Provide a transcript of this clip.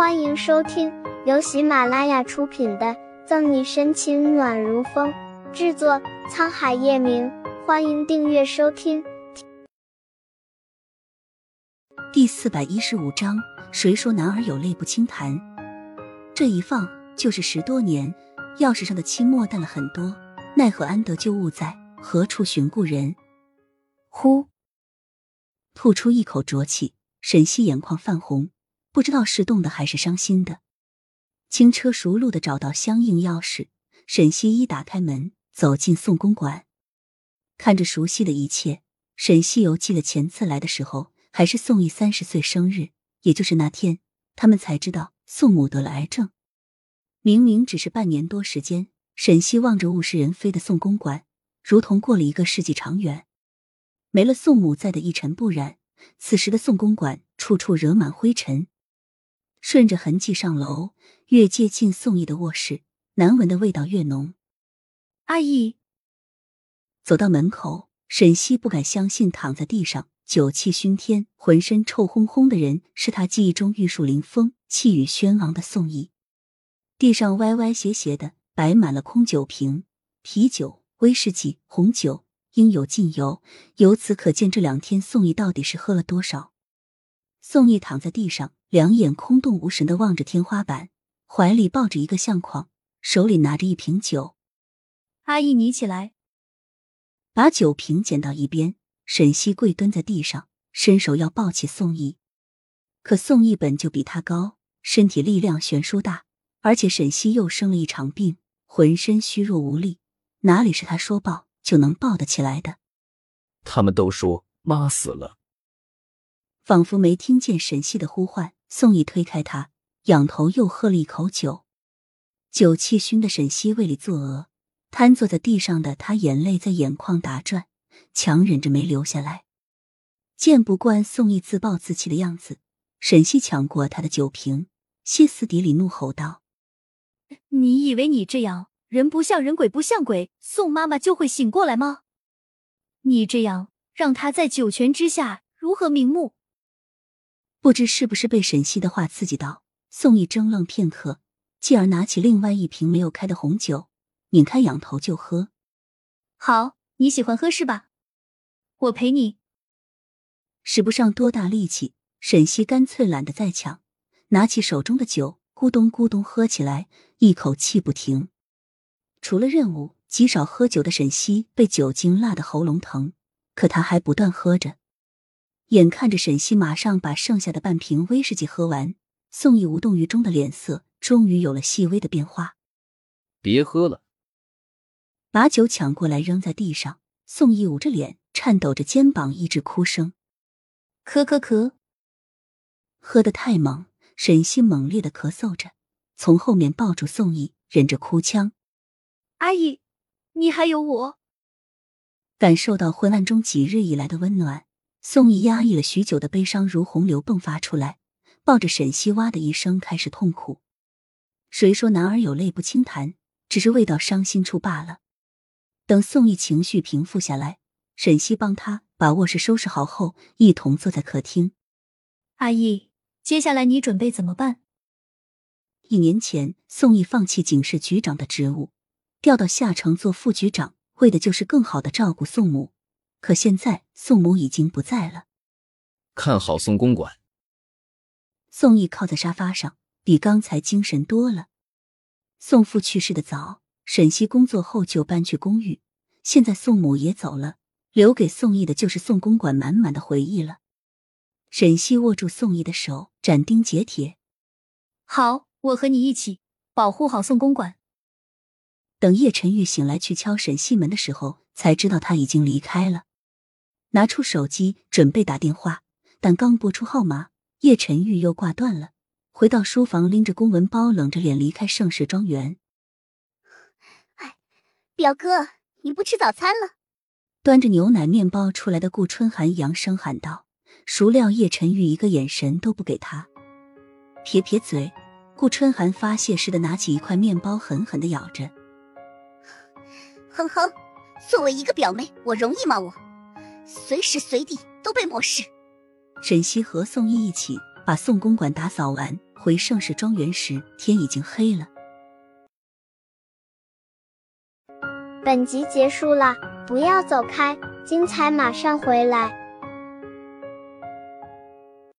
欢迎收听由喜马拉雅出品的《赠你深情暖如风》，制作沧海夜明。欢迎订阅收听。第四百一十五章，谁说男儿有泪不轻弹？这一放就是十多年，钥匙上的漆墨淡了很多，奈何安得旧物在，何处寻故人？呼，吐出一口浊气，沈西眼眶泛红。不知道是冻的还是伤心的，轻车熟路的找到相应钥匙，沈西一打开门，走进宋公馆，看着熟悉的一切，沈西犹记得前次来的时候还是宋义三十岁生日，也就是那天，他们才知道宋母得了癌症。明明只是半年多时间，沈西望着物是人非的宋公馆，如同过了一个世纪长远。没了宋母在的一尘不染，此时的宋公馆处处惹满灰尘。顺着痕迹上楼，越接近宋义的卧室，难闻的味道越浓。阿姨，走到门口，沈西不敢相信，躺在地上，酒气熏天、浑身臭烘烘的人，是他记忆中玉树临风、气宇轩昂的宋义。地上歪歪斜斜的摆满了空酒瓶，啤酒、威士忌、红酒，应有尽有。由此可见，这两天宋义到底是喝了多少。宋义躺在地上。两眼空洞无神的望着天花板，怀里抱着一个相框，手里拿着一瓶酒。阿姨，你起来，把酒瓶捡到一边。沈西跪蹲在地上，伸手要抱起宋义，可宋义本就比他高，身体力量悬殊大，而且沈西又生了一场病，浑身虚弱无力，哪里是他说抱就能抱得起来的？他们都说妈死了，仿佛没听见沈西的呼唤。宋义推开他，仰头又喝了一口酒，酒气熏得沈西胃里作呕，瘫坐在地上的他眼泪在眼眶打转，强忍着没流下来。见不惯宋义自暴自弃的样子，沈西抢过他的酒瓶，歇斯底里怒吼道：“你以为你这样人不像人，鬼不像鬼，宋妈妈就会醒过来吗？你这样让她在九泉之下如何瞑目？”不知是不是被沈西的话刺激到，宋义怔愣片刻，继而拿起另外一瓶没有开的红酒，拧开仰头就喝。好，你喜欢喝是吧？我陪你。使不上多大力气，沈西干脆懒得再抢，拿起手中的酒，咕咚咕咚喝起来，一口气不停。除了任务，极少喝酒的沈西被酒精辣得喉咙疼，可他还不断喝着。眼看着沈西马上把剩下的半瓶威士忌喝完，宋义无动于衷的脸色终于有了细微的变化。别喝了，把酒抢过来扔在地上。宋义捂着脸，颤抖着肩膀抑制哭声。咳咳咳，喝得太猛，沈西猛烈的咳嗽着，从后面抱住宋义，忍着哭腔：“阿姨，你还有我。”感受到昏暗中几日以来的温暖。宋义压抑了许久的悲伤如洪流迸发出来，抱着沈西哇的一声开始痛苦。谁说男儿有泪不轻弹？只是未到伤心处罢了。等宋义情绪平复下来，沈西帮他把卧室收拾好后，一同坐在客厅。阿姨，接下来你准备怎么办？一年前，宋义放弃警视局长的职务，调到下城做副局长，为的就是更好的照顾宋母。可现在宋母已经不在了，看好宋公馆。宋义靠在沙发上，比刚才精神多了。宋父去世的早，沈西工作后就搬去公寓。现在宋母也走了，留给宋义的就是宋公馆满满的回忆了。沈西握住宋义的手，斩钉截铁：“好，我和你一起保护好宋公馆。”等叶晨玉醒来去敲沈西门的时候，才知道他已经离开了。拿出手机准备打电话，但刚拨出号码，叶晨玉又挂断了。回到书房，拎着公文包，冷着脸离开盛世庄园。哎，表哥，你不吃早餐了？端着牛奶面包出来的顾春寒扬声喊道。孰料叶晨玉一个眼神都不给他，撇撇嘴。顾春寒发泄似的拿起一块面包，狠狠的咬着。哼哼，作为一个表妹，我容易吗？我。随时随地都被漠视。沈西和宋毅一起把宋公馆打扫完，回盛世庄园时，天已经黑了。本集结束了，不要走开，精彩马上回来。